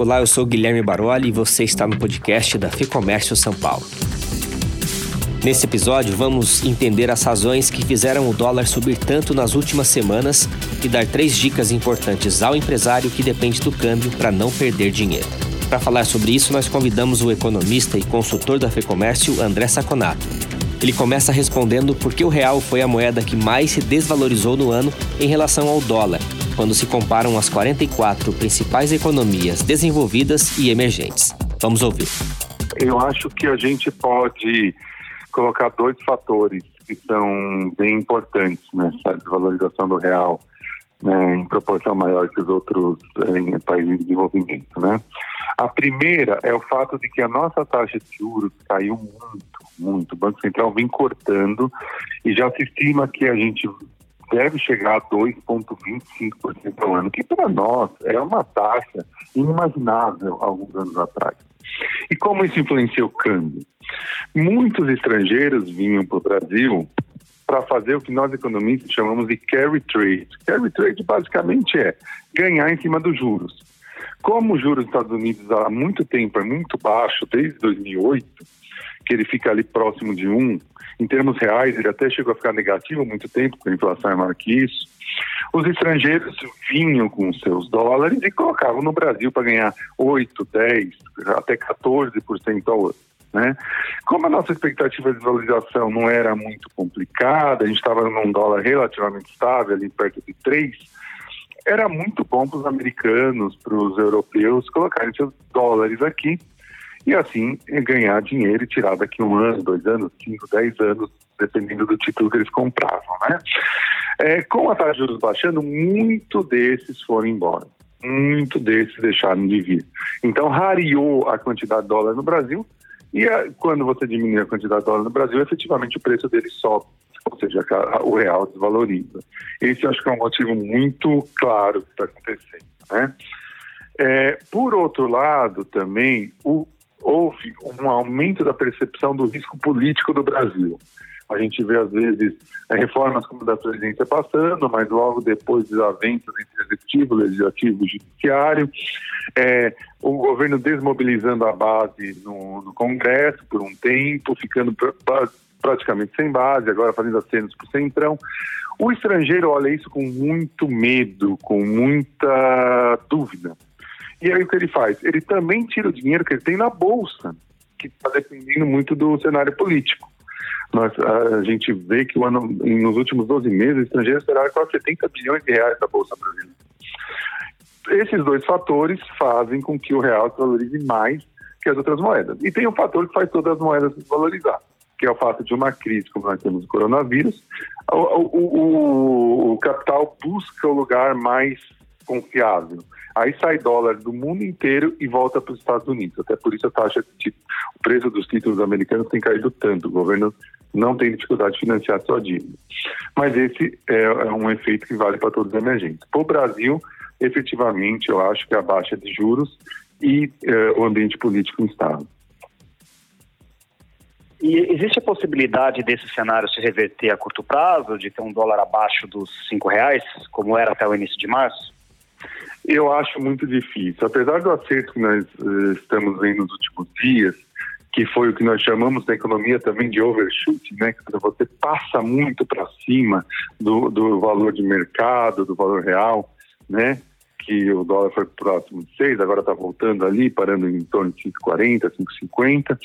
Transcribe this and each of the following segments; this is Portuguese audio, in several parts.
Olá, eu sou Guilherme Baroli e você está no podcast da Ficomércio São Paulo. Nesse episódio, vamos entender as razões que fizeram o dólar subir tanto nas últimas semanas e dar três dicas importantes ao empresário que depende do câmbio para não perder dinheiro. Para falar sobre isso, nós convidamos o economista e consultor da Fecomércio, André Saconato. Ele começa respondendo por que o real foi a moeda que mais se desvalorizou no ano em relação ao dólar, quando se comparam as 44 principais economias desenvolvidas e emergentes. Vamos ouvir. Eu acho que a gente pode colocar dois fatores que são bem importantes nessa desvalorização do real né, em proporção maior que os outros em países em desenvolvimento. Né? A primeira é o fato de que a nossa taxa de juros caiu muito, muito. O Banco Central vem cortando e já se estima que a gente deve chegar a 2,25% ao ano, que para nós é uma taxa inimaginável alguns anos atrás. E como isso influencia o câmbio? Muitos estrangeiros vinham para o Brasil para fazer o que nós economistas chamamos de carry trade. Carry trade basicamente é ganhar em cima dos juros. Como o juros dos Estados Unidos há muito tempo é muito baixo, desde 2008, que ele fica ali próximo de um, em termos reais ele até chegou a ficar negativo há muito tempo, porque a inflação é maior que isso, os estrangeiros vinham com seus dólares e colocavam no Brasil para ganhar 8, 10, até 14% ao ano. Né? Como a nossa expectativa de valorização não era muito complicada, a gente estava num dólar relativamente estável, ali perto de 3, era muito bom para os americanos, para os europeus colocarem seus dólares aqui e assim ganhar dinheiro e tirar daqui um ano, dois anos, cinco, dez anos, dependendo do título que eles compravam. Né? É, com a taxa de juros baixando, muito desses foram embora. Muito desses deixaram de vir. Então, rareou a quantidade de dólar no Brasil e a, quando você diminui a quantidade de dólar no Brasil, efetivamente o preço dele sobe, ou seja, o real desvaloriza. Esse acho que é um motivo muito claro que está acontecendo. Né? É, por outro lado, também, o, houve um aumento da percepção do risco político do Brasil. A gente vê, às vezes, é, reformas como da presidência passando, mas logo depois desavenças entre executivo, legislativo e judiciário. É, o governo desmobilizando a base no, no, Congresso por um tempo, ficando pra, praticamente sem base, agora fazendo acenos para o Centrão. O estrangeiro olha isso com muito medo, com muita dúvida. E aí o que ele faz? Ele também tira o dinheiro que ele tem na bolsa, que está dependendo muito do cenário político. Nós, a gente vê que ano, nos últimos 12 meses, estrangeiros esperaram quase 70 bilhões de reais da Bolsa Brasileira. Esses dois fatores fazem com que o real se valorize mais que as outras moedas. E tem um fator que faz todas as moedas se valorizar, que é o fato de uma crise como nós temos o coronavírus, o, o, o, o capital busca o lugar mais confiável. Aí sai dólar do mundo inteiro e volta para os Estados Unidos. Até por isso a taxa de, o preço dos títulos americanos tem caído tanto. O governo não tem dificuldade de financiar sua dívida. Mas esse é, é um efeito que vale para todos os emergentes. Para o Brasil, efetivamente, eu acho que a baixa de juros e é, o ambiente político instável. E existe a possibilidade desse cenário se reverter a curto prazo, de ter um dólar abaixo dos cinco reais, como era até o início de março? Eu acho muito difícil. Apesar do acerto que nós uh, estamos vendo nos últimos dias, que foi o que nós chamamos na economia também de overshoot, né? Quando você passa muito para cima do, do valor de mercado, do valor real, né? Que o dólar foi próximo de 6, agora está voltando ali, parando em torno de 5,40, 5,50.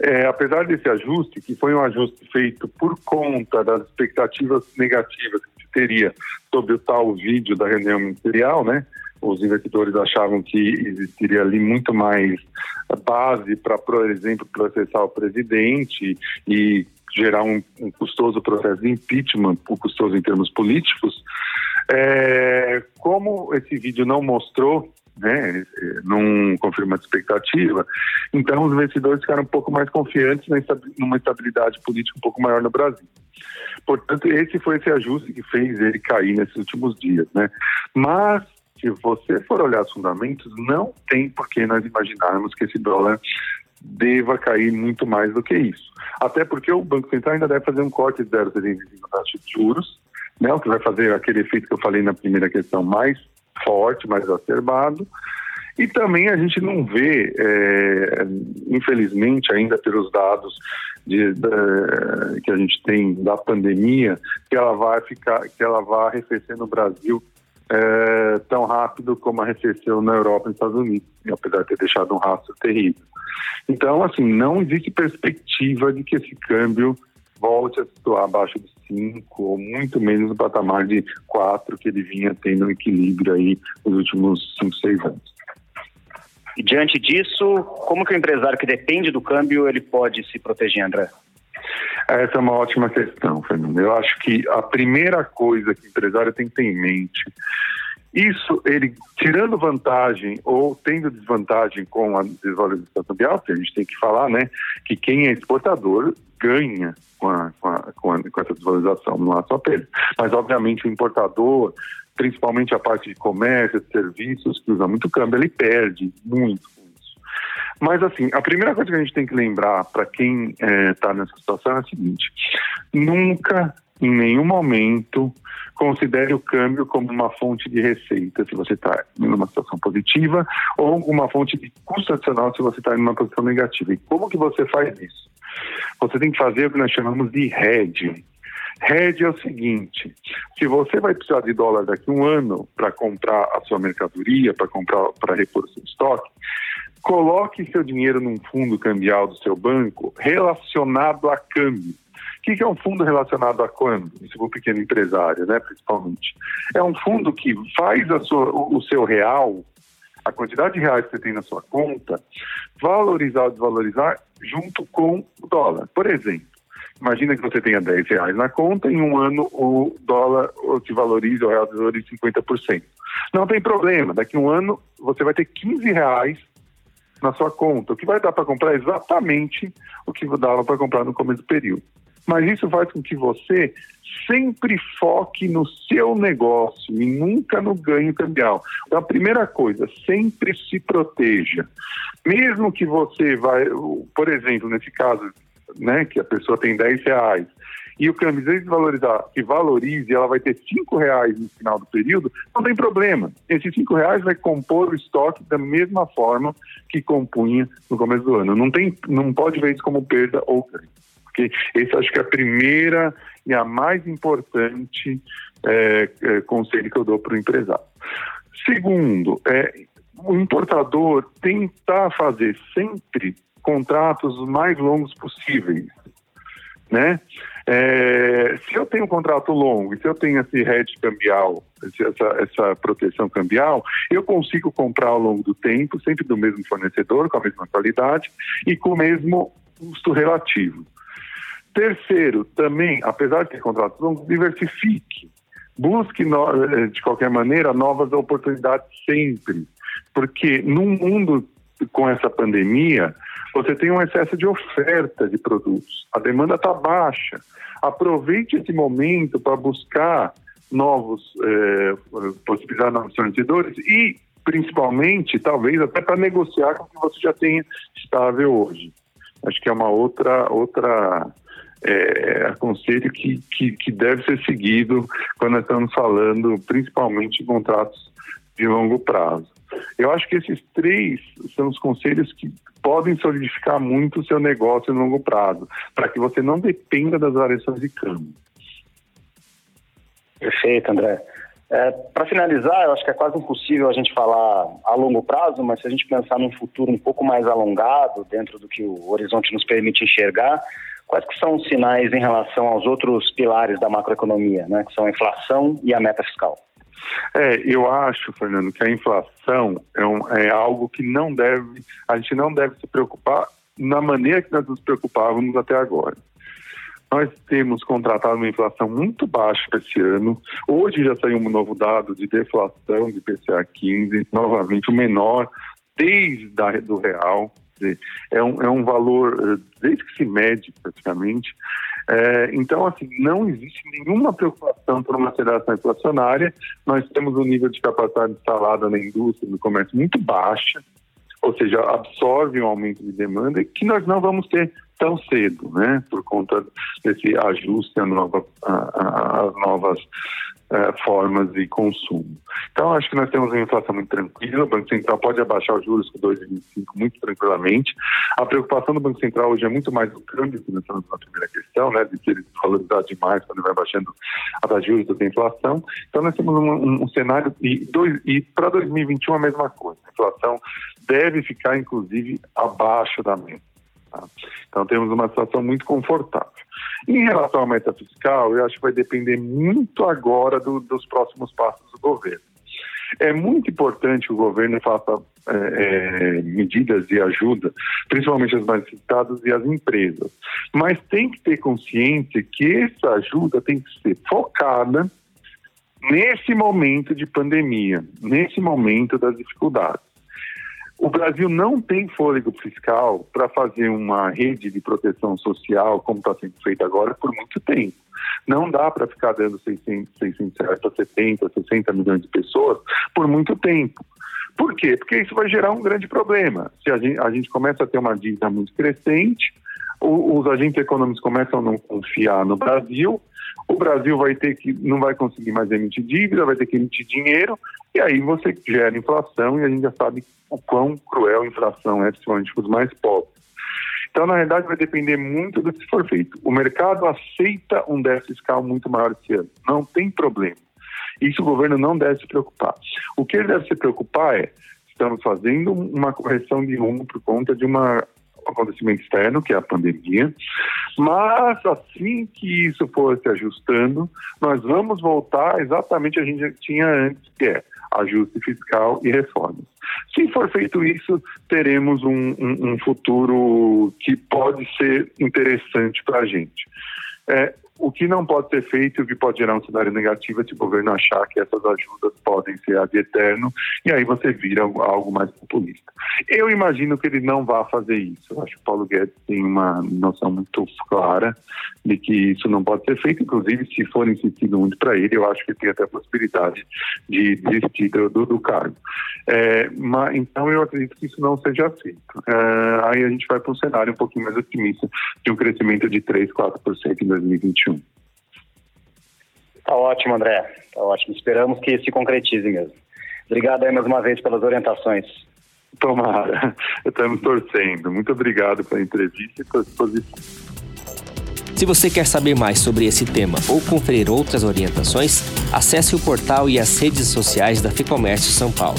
É, apesar desse ajuste, que foi um ajuste feito por conta das expectativas negativas que se teria sobre o tal vídeo da reunião ministerial, né? Os investidores achavam que existiria ali muito mais base para, por exemplo, processar o presidente e gerar um, um custoso processo de impeachment, custoso em termos políticos. É, como esse vídeo não mostrou, né, não confirma a expectativa, então os investidores ficaram um pouco mais confiantes numa estabilidade política um pouco maior no Brasil. Portanto, esse foi esse ajuste que fez ele cair nesses últimos dias, né? Mas se você for olhar os fundamentos, não tem por que nós imaginarmos que esse dólar deva cair muito mais do que isso. Até porque o Banco Central ainda deve fazer um corte de 0,75 na taxa de juros, né, o que vai fazer aquele efeito que eu falei na primeira questão mais forte, mais exacerbado. E também a gente não vê, é, infelizmente, ainda pelos dados de, que a gente tem da pandemia, que ela vai ficar, que ela vai arrefecer no Brasil é, tão rápido como arrefeceu na Europa e nos Estados Unidos, apesar de ter deixado um rastro terrível. Então, assim, não existe perspectiva de que esse câmbio volte a situar abaixo de 5 ou muito menos no patamar de 4 que ele vinha tendo um equilíbrio aí nos últimos 5, 6 anos. E diante disso, como que o empresário que depende do câmbio ele pode se proteger, André? Essa é uma ótima questão, Fernando. Eu acho que a primeira coisa que o empresário tem que ter em mente, isso ele tirando vantagem ou tendo desvantagem com a desvalorização cambial, porque a gente tem que falar, né, que quem é exportador ganha com, a, com, a, com, a, com essa desvalorização, não há só perda. Mas, obviamente, o importador, principalmente a parte de comércio, de serviços, que usa muito câmbio, ele perde muito. Mas, assim, a primeira coisa que a gente tem que lembrar para quem está é, nessa situação é a seguinte: nunca, em nenhum momento, considere o câmbio como uma fonte de receita se você está em uma situação positiva ou uma fonte de custo adicional se você está em uma posição negativa. E como que você faz isso? Você tem que fazer o que nós chamamos de hedge. Hedge é o seguinte: se você vai precisar de dólar daqui a um ano para comprar a sua mercadoria, para comprar, para repor o seu estoque, coloque seu dinheiro num fundo cambial do seu banco relacionado a câmbio. O que é um fundo relacionado a câmbio? Isso para o pequeno empresário, né, principalmente. É um fundo que faz sua, o seu real, a quantidade de reais que você tem na sua conta, valorizar ou desvalorizar junto com o dólar. Por exemplo, imagina que você tenha 10 reais na conta, em um ano o dólar te valoriza, o real valoriza 50%. Não tem problema, daqui a um ano você vai ter 15 reais na sua conta, o que vai dar para comprar exatamente o que dava para comprar no começo do período. Mas isso faz com que você sempre foque no seu negócio e nunca no ganho cambial. Então, a primeira coisa, sempre se proteja. Mesmo que você vai, por exemplo, nesse caso, né, que a pessoa tem 10 reais e o câmbio desvalorizar, que valorize, ela vai ter cinco reais no final do período, não tem problema. Esses cinco reais vai compor o estoque da mesma forma que compunha no começo do ano. Não tem, não pode ver isso como perda ou ganho. Porque esse acho que é a primeira e a mais importante é, é, conselho que eu dou para o empresário. Segundo, é, o importador tentar fazer sempre contratos os mais longos possíveis, né? É, se eu tenho um contrato longo e se eu tenho esse hedge cambial, essa, essa proteção cambial, eu consigo comprar ao longo do tempo, sempre do mesmo fornecedor, com a mesma qualidade e com o mesmo custo relativo. Terceiro, também, apesar de ter contratos longos, diversifique. Busque, no, de qualquer maneira, novas oportunidades sempre. Porque num mundo com essa pandemia, você tem um excesso de oferta de produtos. A demanda está baixa. Aproveite esse momento para buscar novos, é, possibilidades novos fornecedores e, principalmente, talvez até para negociar com o que você já tenha estável hoje. Acho que é uma outra, outra é, aconselho que, que, que deve ser seguido quando estamos falando principalmente de contratos de longo prazo. Eu acho que esses três são os conselhos que podem solidificar muito o seu negócio no longo prazo, para que você não dependa das variações de câmbio. Perfeito, André. É, para finalizar, eu acho que é quase impossível a gente falar a longo prazo, mas se a gente pensar num futuro um pouco mais alongado, dentro do que o horizonte nos permite enxergar, quais que são os sinais em relação aos outros pilares da macroeconomia, né, que são a inflação e a meta fiscal? É, eu acho, Fernando, que a inflação é, um, é algo que não deve, a gente não deve se preocupar na maneira que nós nos preocupávamos até agora. Nós temos contratado uma inflação muito baixa esse ano. Hoje já saiu um novo dado de deflação de PCA 15, novamente o menor desde da, do real é um, é um valor, eh, desde que se mede praticamente. É, então, assim, não existe nenhuma preocupação por uma aceleração inflacionária. Nós temos um nível de capacidade instalada na indústria, no comércio, muito baixa, ou seja, absorve um aumento de demanda que nós não vamos ter tão cedo, né, por conta desse ajuste às nova, novas é, formas de consumo. Então, acho que nós temos uma inflação muito tranquila, o Banco Central pode abaixar os juros com 2,25 muito tranquilamente. A preocupação do Banco Central hoje é muito mais o câmbio, estamos na primeira questão, né, de que ele valorizar demais quando vai baixando a taxa de juros da inflação. Então, nós temos um, um, um cenário, e, e para 2021 a mesma coisa, a inflação deve ficar, inclusive, abaixo da meta. Tá? Então, temos uma situação muito confortável. Em relação à meta fiscal, eu acho que vai depender muito agora do, dos próximos passos do governo. É muito importante que o governo faça é, é, medidas de ajuda, principalmente as mais citadas e as empresas. Mas tem que ter consciência que essa ajuda tem que ser focada nesse momento de pandemia, nesse momento das dificuldades. O Brasil não tem fôlego fiscal para fazer uma rede de proteção social, como está sendo feito agora, por muito tempo. Não dá para ficar dando 600, 600 reais para 70, 60 milhões de pessoas por muito tempo. Por quê? Porque isso vai gerar um grande problema. Se a gente, a gente começa a ter uma dívida muito crescente, os agentes econômicos começam a não confiar no Brasil, o Brasil vai ter que não vai conseguir mais emitir dívida, vai ter que emitir dinheiro, e aí você gera inflação, e a gente já sabe o quão cruel a inflação é, principalmente para os mais pobres. Então, na verdade, vai depender muito do que for feito. O mercado aceita um déficit fiscal muito maior esse ano, não tem problema. Isso o governo não deve se preocupar. O que ele deve se preocupar é estamos fazendo uma correção de rumo por conta de uma acontecimento externo, que é a pandemia, mas assim que isso for se ajustando, nós vamos voltar exatamente a gente já tinha antes, que é ajuste fiscal e reformas. Se for feito isso, teremos um, um, um futuro que pode ser interessante para a gente. É, o que não pode ser feito o que pode gerar um cenário negativo é se o governo achar que essas ajudas podem ser ad eterno e aí você vira algo mais populista. Eu imagino que ele não vá fazer isso. Eu acho que o Paulo Guedes tem uma noção muito clara de que isso não pode ser feito. Inclusive, se for insistido muito para ele, eu acho que tem até a possibilidade de desistir do, do cargo. É, mas, então, eu acredito que isso não seja feito. É, aí a gente vai para um cenário um pouquinho mais otimista de um crescimento de 3, 4% em 2021. Tá ótimo, André. Tá ótimo. Esperamos que se concretize mesmo. Obrigado aí mais uma vez pelas orientações. Tomara. Estamos torcendo. Muito obrigado pela entrevista e pela disposição. Se você quer saber mais sobre esse tema ou conferir outras orientações, acesse o portal e as redes sociais da Ficomércio São Paulo.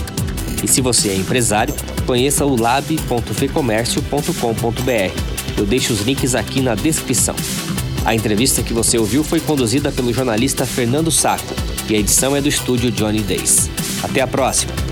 E se você é empresário, conheça o lab.fecomércio.com.br. Eu deixo os links aqui na descrição. A entrevista que você ouviu foi conduzida pelo jornalista Fernando Saco e a edição é do estúdio Johnny Days. Até a próxima!